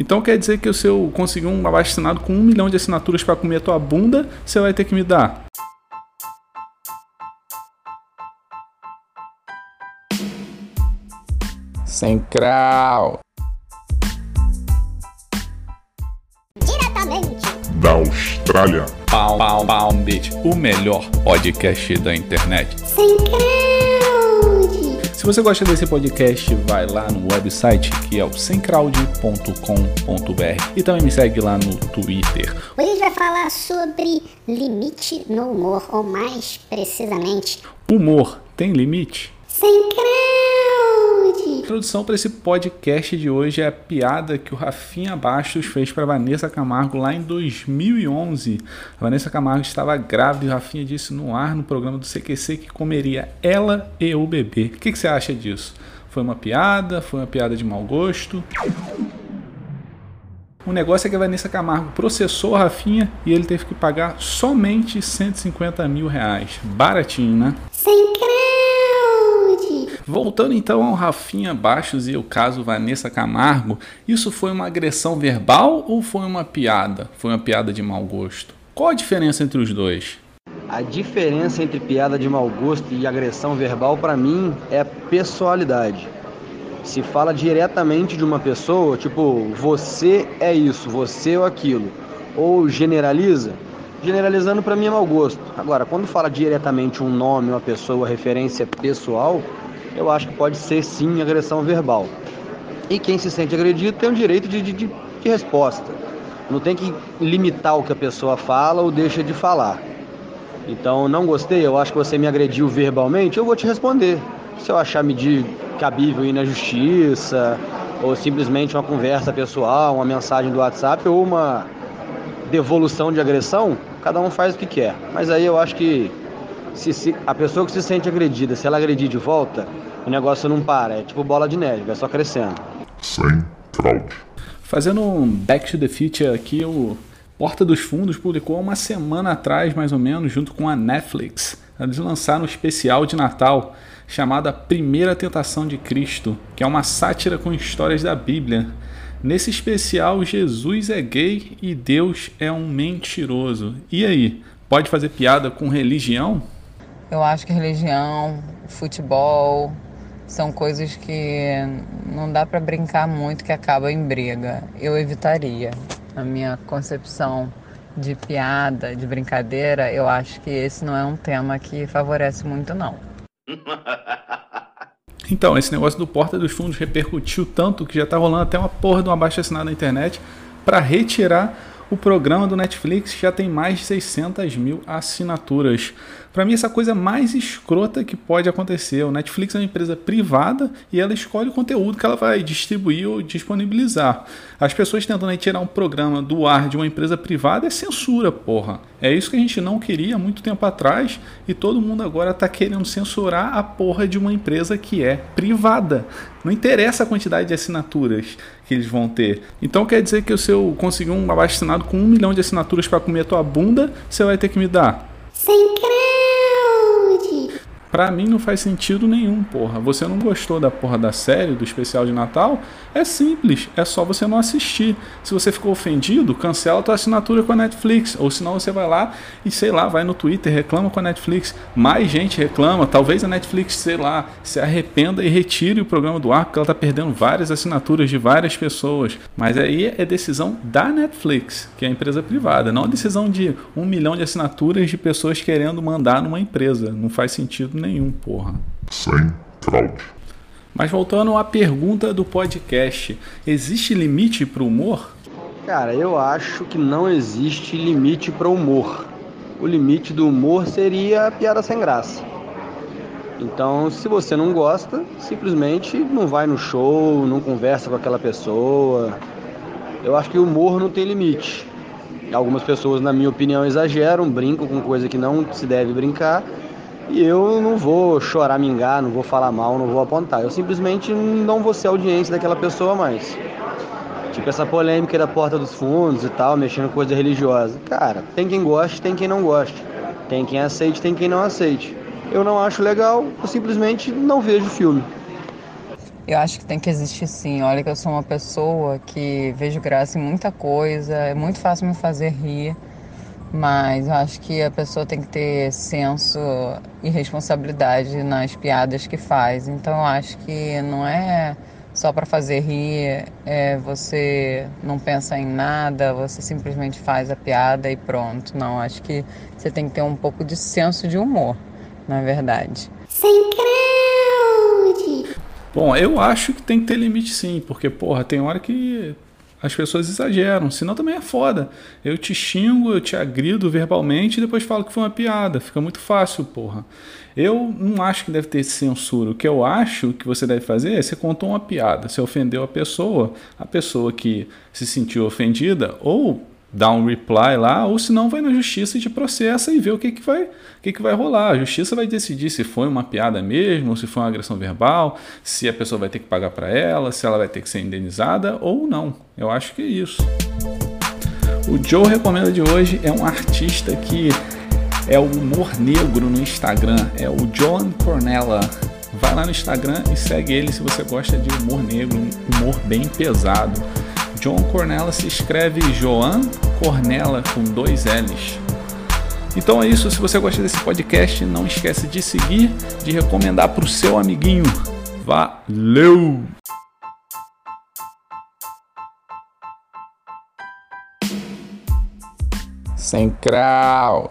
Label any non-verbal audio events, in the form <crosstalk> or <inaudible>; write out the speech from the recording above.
Então quer dizer que se eu conseguir um abaixo assinado com um milhão de assinaturas para comer a tua bunda, você vai ter que me dar. Central. Diretamente da Austrália. Palm, Palm, Palm Beach, o melhor podcast da internet. Central. Se você gosta desse podcast, vai lá no website que é o semcrowd.com.br e também me segue lá no Twitter. Hoje a gente vai falar sobre limite no humor, ou mais precisamente, Humor tem limite? Central. A introdução para esse podcast de hoje é a piada que o Rafinha Bastos fez para Vanessa Camargo lá em 2011. A Vanessa Camargo estava grávida e o Rafinha disse no ar no programa do CQC que comeria ela e o bebê. O que, que você acha disso? Foi uma piada? Foi uma piada de mau gosto? O negócio é que a Vanessa Camargo processou o Rafinha e ele teve que pagar somente 150 mil reais. Baratinho, né? Central. Voltando então ao Rafinha Baixos e o caso Vanessa Camargo, isso foi uma agressão verbal ou foi uma piada? Foi uma piada de mau gosto? Qual a diferença entre os dois? A diferença entre piada de mau gosto e agressão verbal para mim é pessoalidade. Se fala diretamente de uma pessoa, tipo, você é isso, você ou aquilo, ou generaliza, generalizando para mim é mau gosto. Agora, quando fala diretamente um nome, uma pessoa, referência pessoal, eu acho que pode ser sim agressão verbal. E quem se sente agredido tem o direito de, de, de, resposta. Não tem que limitar o que a pessoa fala ou deixa de falar. Então, não gostei, eu acho que você me agrediu verbalmente, eu vou te responder. Se eu achar medir cabível ir na justiça, ou simplesmente uma conversa pessoal, uma mensagem do WhatsApp, ou uma devolução de agressão, cada um faz o que quer. Mas aí eu acho que se, se, a pessoa que se sente agredida, se ela agredir de volta, o negócio não para. É tipo bola de neve, vai só crescendo. Sem fraude. Fazendo um Back to the Future aqui, o Porta dos Fundos publicou uma semana atrás, mais ou menos, junto com a Netflix. Eles lançaram um especial de Natal chamado A Primeira Tentação de Cristo, que é uma sátira com histórias da Bíblia. Nesse especial, Jesus é gay e Deus é um mentiroso. E aí, pode fazer piada com religião? Eu acho que religião, futebol são coisas que não dá para brincar muito que acaba em briga. Eu evitaria. A minha concepção de piada, de brincadeira, eu acho que esse não é um tema que favorece muito não. <laughs> Então, esse negócio do Porta dos Fundos repercutiu tanto que já tá rolando até uma porra de uma baixa assinada na internet para retirar o programa do Netflix já tem mais de 600 mil assinaturas. Para mim, essa coisa mais escrota que pode acontecer. O Netflix é uma empresa privada e ela escolhe o conteúdo que ela vai distribuir ou disponibilizar. As pessoas tentando tirar um programa do ar de uma empresa privada é censura, porra. É isso que a gente não queria muito tempo atrás e todo mundo agora está querendo censurar a porra de uma empresa que é privada. Não interessa a quantidade de assinaturas que eles vão ter. Então quer dizer que se eu conseguir um abaixo assinado com um milhão de assinaturas para comer a tua bunda, você vai ter que me dar. Central. Pra mim não faz sentido nenhum, porra. Você não gostou da porra da série, do especial de Natal? É simples, é só você não assistir. Se você ficou ofendido, cancela a tua assinatura com a Netflix. Ou senão você vai lá e, sei lá, vai no Twitter, reclama com a Netflix. Mais gente reclama, talvez a Netflix, sei lá, se arrependa e retire o programa do ar, porque ela tá perdendo várias assinaturas de várias pessoas. Mas aí é decisão da Netflix, que é a empresa privada, não a decisão de um milhão de assinaturas de pessoas querendo mandar numa empresa. Não faz sentido nenhum, porra. Sem fraude. Mas voltando à pergunta do podcast, existe limite para o humor? Cara, eu acho que não existe limite para o humor. O limite do humor seria a piada sem graça. Então, se você não gosta, simplesmente não vai no show, não conversa com aquela pessoa. Eu acho que o humor não tem limite. Algumas pessoas, na minha opinião, exageram, brincam com coisa que não se deve brincar. E eu não vou chorar, mingar, não vou falar mal, não vou apontar. Eu simplesmente não vou ser audiência daquela pessoa mais. Tipo essa polêmica da porta dos fundos e tal, mexendo com coisa religiosa. Cara, tem quem goste, tem quem não goste. Tem quem aceite, tem quem não aceite. Eu não acho legal, eu simplesmente não vejo filme. Eu acho que tem que existir sim. Olha que eu sou uma pessoa que vejo graça em muita coisa, é muito fácil me fazer rir, mas eu acho que a pessoa tem que ter senso e responsabilidade nas piadas que faz. Então eu acho que não é só para fazer rir, é, você não pensa em nada, você simplesmente faz a piada e pronto. Não, acho que você tem que ter um pouco de senso de humor, na verdade. Sem crowd! Bom, eu acho que tem que ter limite sim, porque, porra, tem hora que as pessoas exageram, senão também é foda. Eu te xingo, eu te agrido verbalmente e depois falo que foi uma piada. Fica muito fácil, porra. Eu não acho que deve ter censura. O que eu acho que você deve fazer é você contou uma piada, você ofendeu a pessoa, a pessoa que se sentiu ofendida, ou dá um reply lá, ou se não vai na justiça e te processa e vê o que, que, vai, o que, que vai rolar. A justiça vai decidir se foi uma piada mesmo, se foi uma agressão verbal, se a pessoa vai ter que pagar para ela, se ela vai ter que ser indenizada ou não. Eu acho que é isso. O Joe recomenda de hoje é um artista que é o humor negro no Instagram, é o John Cornella. Vai lá no Instagram e segue ele se você gosta de humor negro, um humor bem pesado. John Cornella se escreve Joan Cornella com dois L's. Então é isso, se você gosta desse podcast, não esquece de seguir, de recomendar para o seu amiguinho. Valeu! Sem crau.